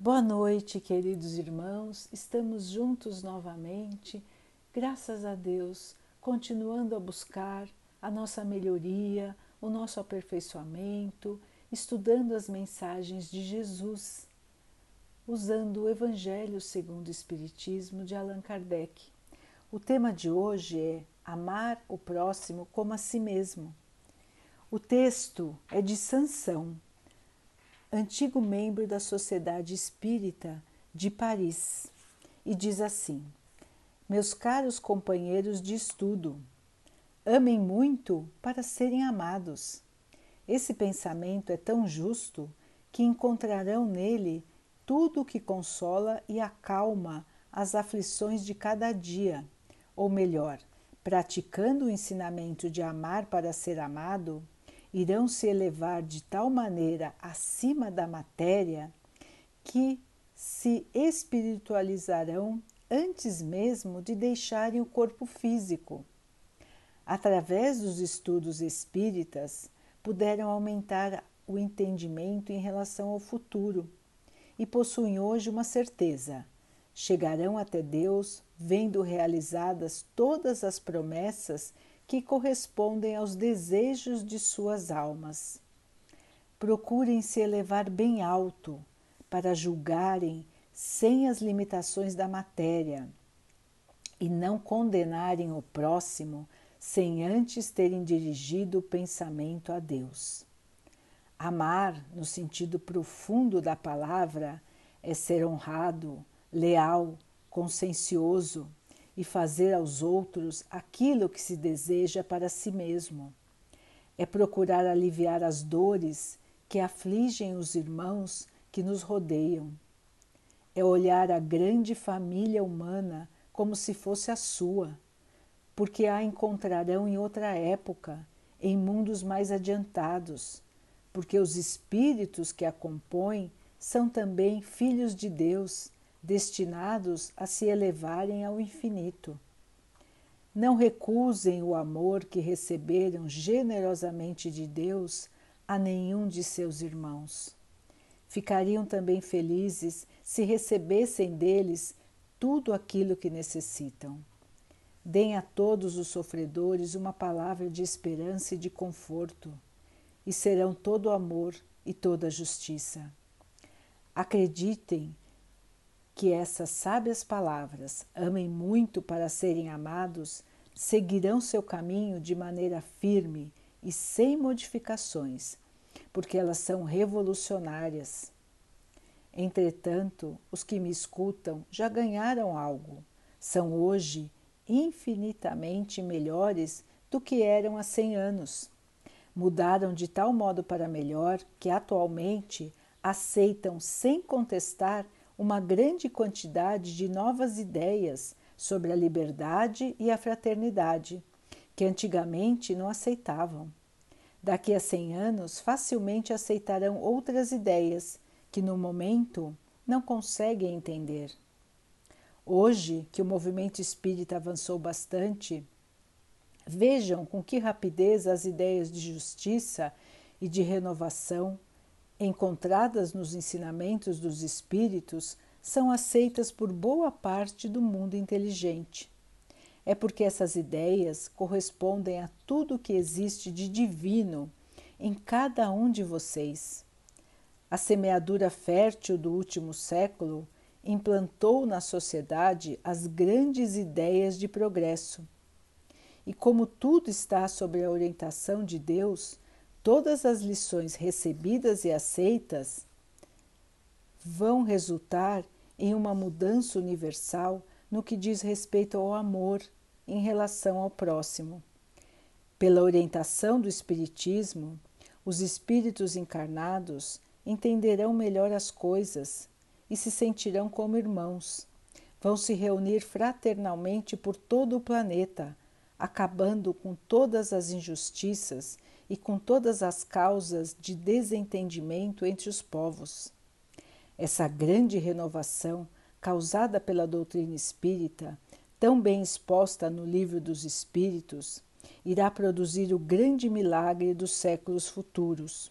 Boa noite, queridos irmãos. Estamos juntos novamente, graças a Deus, continuando a buscar a nossa melhoria, o nosso aperfeiçoamento, estudando as mensagens de Jesus, usando o Evangelho segundo o Espiritismo de Allan Kardec. O tema de hoje é Amar o próximo como a si mesmo. O texto é de Sansão, antigo membro da Sociedade Espírita de Paris, e diz assim: Meus caros companheiros de estudo, amem muito para serem amados. Esse pensamento é tão justo que encontrarão nele tudo o que consola e acalma as aflições de cada dia, ou melhor, praticando o ensinamento de amar para ser amado, irão se elevar de tal maneira acima da matéria que se espiritualizarão antes mesmo de deixarem o corpo físico. Através dos estudos espíritas, puderam aumentar o entendimento em relação ao futuro e possuem hoje uma certeza: chegarão até Deus vendo realizadas todas as promessas que correspondem aos desejos de suas almas. Procurem se elevar bem alto para julgarem sem as limitações da matéria e não condenarem o próximo sem antes terem dirigido o pensamento a Deus. Amar, no sentido profundo da palavra, é ser honrado, leal, consciencioso, e fazer aos outros aquilo que se deseja para si mesmo. É procurar aliviar as dores que afligem os irmãos que nos rodeiam. É olhar a grande família humana como se fosse a sua, porque a encontrarão em outra época, em mundos mais adiantados, porque os espíritos que a compõem são também filhos de Deus destinados a se elevarem ao infinito. Não recusem o amor que receberam generosamente de Deus a nenhum de seus irmãos. Ficariam também felizes se recebessem deles tudo aquilo que necessitam. Deem a todos os sofredores uma palavra de esperança e de conforto, e serão todo amor e toda justiça. Acreditem que essas sábias palavras, amem muito para serem amados, seguirão seu caminho de maneira firme e sem modificações, porque elas são revolucionárias. Entretanto, os que me escutam já ganharam algo, são hoje infinitamente melhores do que eram há cem anos. Mudaram de tal modo para melhor que atualmente aceitam sem contestar uma grande quantidade de novas ideias sobre a liberdade e a fraternidade, que antigamente não aceitavam. Daqui a cem anos, facilmente aceitarão outras ideias que, no momento, não conseguem entender. Hoje, que o movimento espírita avançou bastante, vejam com que rapidez as ideias de justiça e de renovação encontradas nos ensinamentos dos espíritos são aceitas por boa parte do mundo inteligente. É porque essas ideias correspondem a tudo que existe de divino em cada um de vocês. A semeadura fértil do último século implantou na sociedade as grandes ideias de progresso. E como tudo está sob a orientação de Deus, todas as lições recebidas e aceitas vão resultar em uma mudança universal no que diz respeito ao amor em relação ao próximo. Pela orientação do Espiritismo, os espíritos encarnados entenderão melhor as coisas e se sentirão como irmãos. Vão se reunir fraternalmente por todo o planeta, acabando com todas as injustiças e com todas as causas de desentendimento entre os povos. Essa grande renovação causada pela doutrina espírita, tão bem exposta no Livro dos Espíritos, irá produzir o grande milagre dos séculos futuros,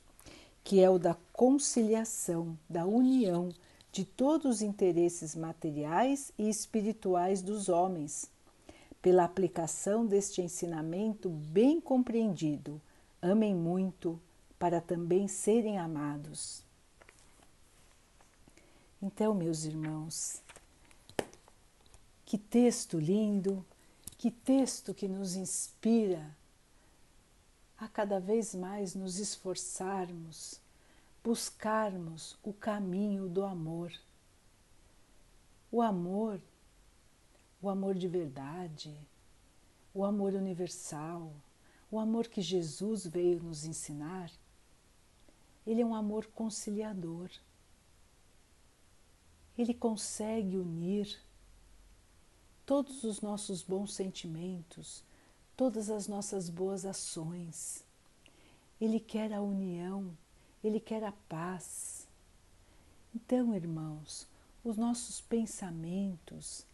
que é o da conciliação, da união de todos os interesses materiais e espirituais dos homens, pela aplicação deste ensinamento bem compreendido. Amem muito para também serem amados. Então, meus irmãos, que texto lindo, que texto que nos inspira a cada vez mais nos esforçarmos, buscarmos o caminho do amor. O amor, o amor de verdade, o amor universal, o amor que Jesus veio nos ensinar, ele é um amor conciliador. Ele consegue unir todos os nossos bons sentimentos, todas as nossas boas ações. Ele quer a união, ele quer a paz. Então, irmãos, os nossos pensamentos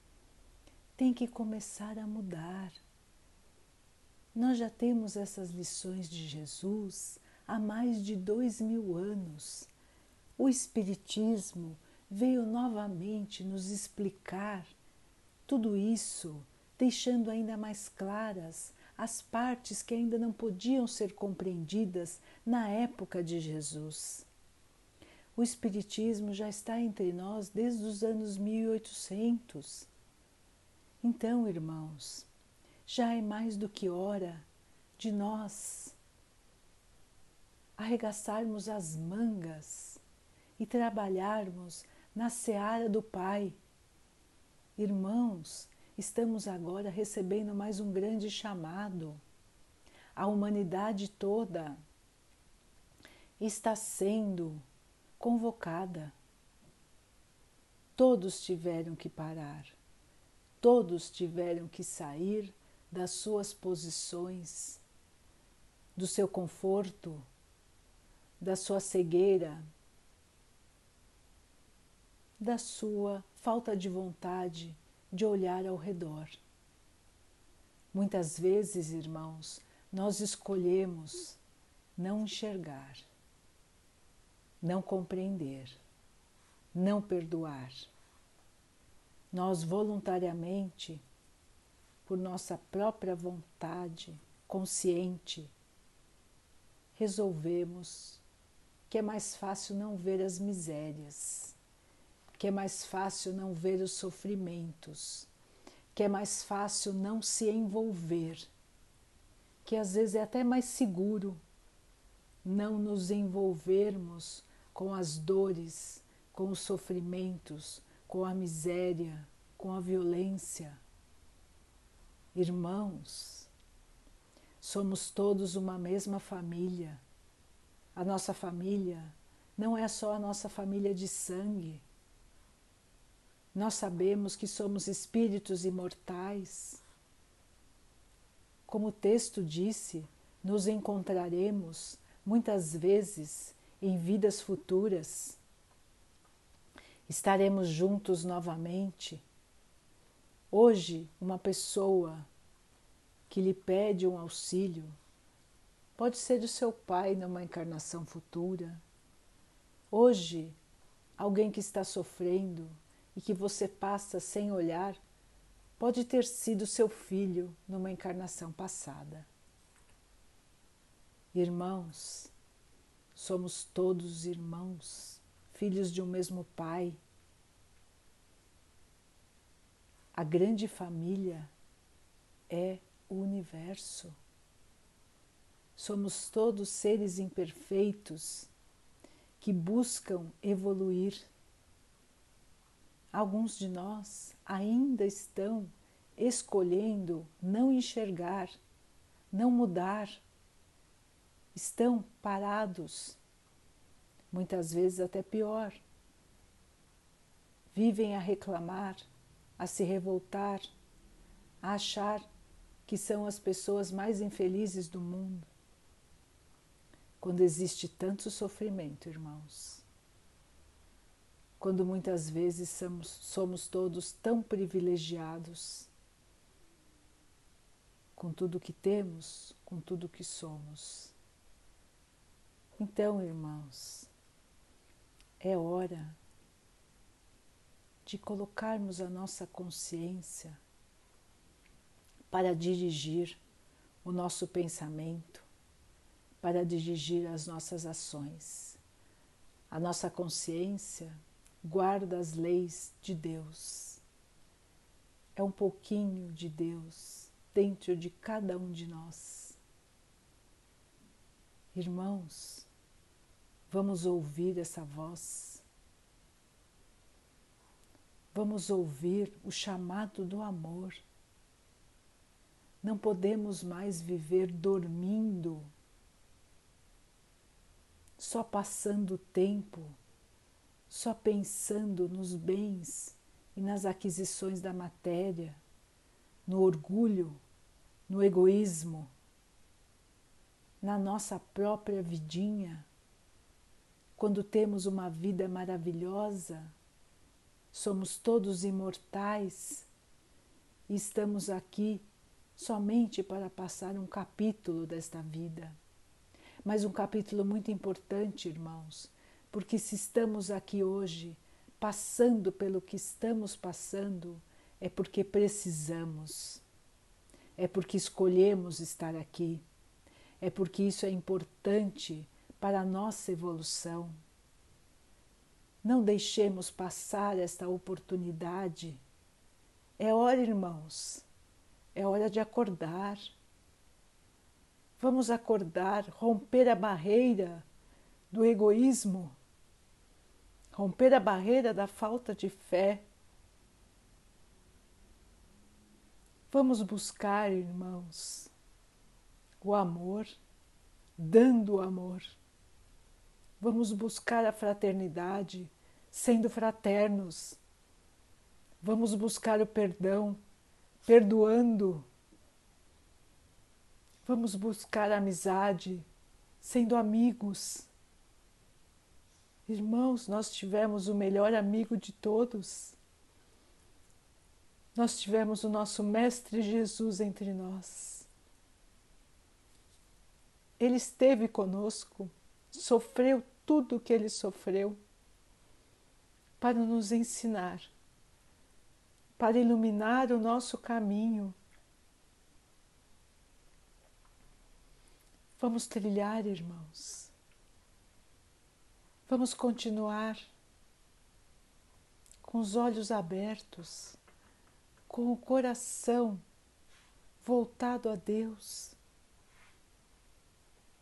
têm que começar a mudar. Nós já temos essas lições de Jesus há mais de dois mil anos. O Espiritismo veio novamente nos explicar tudo isso, deixando ainda mais claras as partes que ainda não podiam ser compreendidas na época de Jesus. O Espiritismo já está entre nós desde os anos 1800. Então, irmãos, já é mais do que hora de nós arregaçarmos as mangas e trabalharmos na seara do Pai Irmãos, estamos agora recebendo mais um grande chamado. A humanidade toda está sendo convocada. Todos tiveram que parar, todos tiveram que sair das suas posições, do seu conforto, da sua cegueira, da sua falta de vontade de olhar ao redor. Muitas vezes, irmãos, nós escolhemos não enxergar, não compreender, não perdoar. Nós voluntariamente, por nossa própria vontade consciente, resolvemos que é mais fácil não ver as misérias que é mais fácil não ver os sofrimentos, que é mais fácil não se envolver, que às vezes é até mais seguro não nos envolvermos com as dores, com os sofrimentos, com a miséria, com a violência. Irmãos, somos todos uma mesma família. A nossa família não é só a nossa família de sangue nós sabemos que somos espíritos imortais. Como o texto disse, nos encontraremos muitas vezes em vidas futuras. Estaremos juntos novamente. Hoje, uma pessoa que lhe pede um auxílio pode ser o seu pai numa encarnação futura. Hoje, alguém que está sofrendo e que você passa sem olhar pode ter sido seu filho numa encarnação passada. Irmãos, somos todos irmãos, filhos de um mesmo Pai. A grande família é o universo. Somos todos seres imperfeitos que buscam evoluir Alguns de nós ainda estão escolhendo não enxergar, não mudar, estão parados, muitas vezes até pior. Vivem a reclamar, a se revoltar, a achar que são as pessoas mais infelizes do mundo. Quando existe tanto sofrimento, irmãos quando muitas vezes somos, somos todos tão privilegiados com tudo que temos, com tudo que somos. Então, irmãos, é hora de colocarmos a nossa consciência para dirigir o nosso pensamento, para dirigir as nossas ações. A nossa consciência guarda as leis de Deus. É um pouquinho de Deus dentro de cada um de nós. Irmãos, vamos ouvir essa voz. Vamos ouvir o chamado do amor. Não podemos mais viver dormindo, só passando tempo, só pensando nos bens e nas aquisições da matéria, no orgulho, no egoísmo, na nossa própria vidinha quando temos uma vida maravilhosa, somos todos imortais e estamos aqui somente para passar um capítulo desta vida. Mas um capítulo muito importante, irmãos, porque se estamos aqui hoje passando pelo que estamos passando, é porque precisamos, é porque escolhemos estar aqui, é porque isso é importante para a nossa evolução. Não deixemos passar esta oportunidade. É hora, irmãos, é hora de acordar. Vamos acordar, romper a barreira do egoísmo, romper a barreira da falta de fé. Vamos buscar, irmãos, o amor, dando o amor. Vamos buscar a fraternidade, sendo fraternos. Vamos buscar o perdão, perdoando. Vamos buscar a amizade, sendo amigos. Irmãos, nós tivemos o melhor amigo de todos. Nós tivemos o nosso Mestre Jesus entre nós. Ele esteve conosco, sofreu tudo o que ele sofreu para nos ensinar, para iluminar o nosso caminho. Vamos trilhar, irmãos. Vamos continuar com os olhos abertos, com o coração voltado a Deus.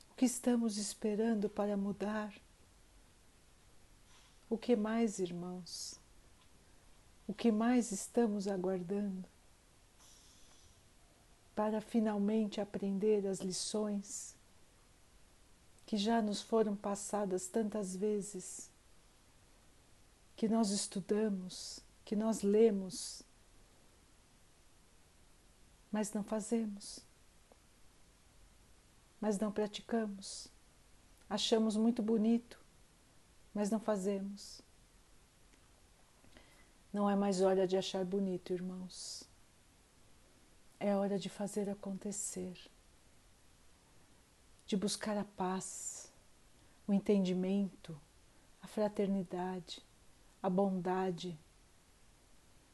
O que estamos esperando para mudar? O que mais, irmãos? O que mais estamos aguardando para finalmente aprender as lições que já nos foram passadas tantas vezes, que nós estudamos, que nós lemos, mas não fazemos, mas não praticamos, achamos muito bonito mas não fazemos. Não é mais hora de achar bonito, irmãos. É hora de fazer acontecer, de buscar a paz, o entendimento, a fraternidade, a bondade,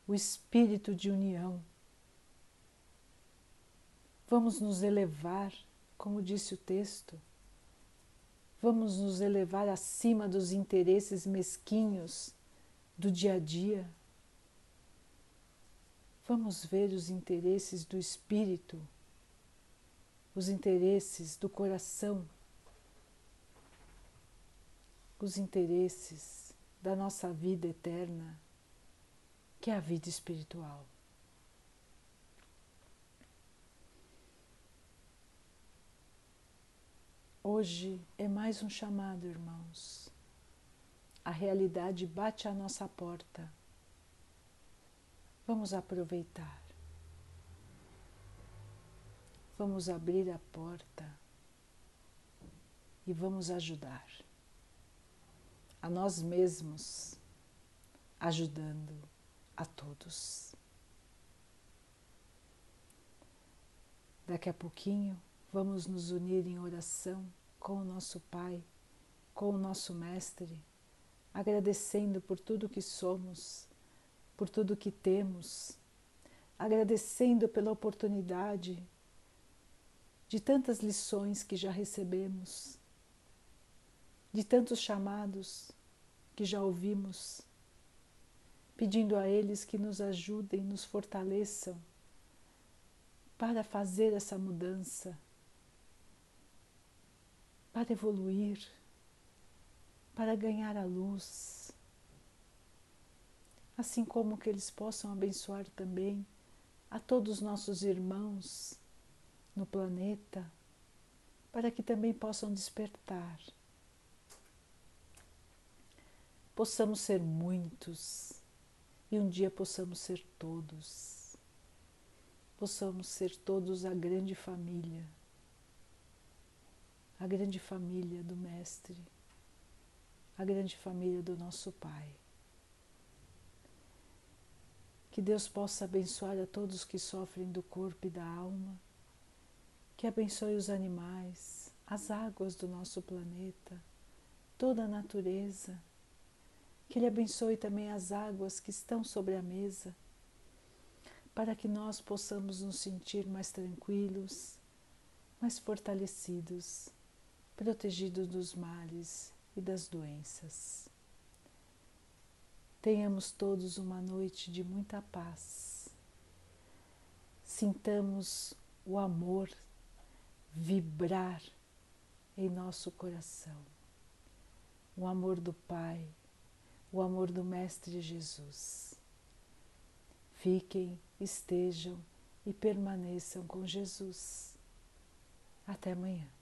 o espírito de união. Vamos nos elevar, como disse o texto, Vamos nos elevar acima dos interesses mesquinhos do dia a dia. Vamos ver os interesses do espírito, os interesses do coração, os interesses da nossa vida eterna, que é a vida espiritual. Hoje é mais um chamado, irmãos. A realidade bate à nossa porta. Vamos aproveitar. Vamos abrir a porta e vamos ajudar a nós mesmos, ajudando a todos. Daqui a pouquinho vamos nos unir em oração com o nosso Pai, com o nosso Mestre, agradecendo por tudo que somos, por tudo que temos, agradecendo pela oportunidade de tantas lições que já recebemos, de tantos chamados que já ouvimos, pedindo a eles que nos ajudem, nos fortaleçam para fazer essa mudança, para evoluir, para ganhar a luz, assim como que eles possam abençoar também a todos os nossos irmãos no planeta, para que também possam despertar. Possamos ser muitos e um dia possamos ser todos. Possamos ser todos a grande família, a grande família do Mestre, a grande família do nosso Pai. Que Deus possa abençoar a todos que sofrem do corpo e da alma. Que abençoe os animais, as águas do nosso planeta, toda a natureza, que Ele abençoe também as águas que estão sobre a mesa, para que nós possamos nos sentir mais tranquilos, mais fortalecidos, protegidos dos males e das doenças. Tenhamos todos uma noite de muita paz. Sintamos o amor vibrar em nosso coração. O amor do Pai, o amor do Mestre Jesus. Fiquem, estejam e permaneçam com Jesus. Até amanhã.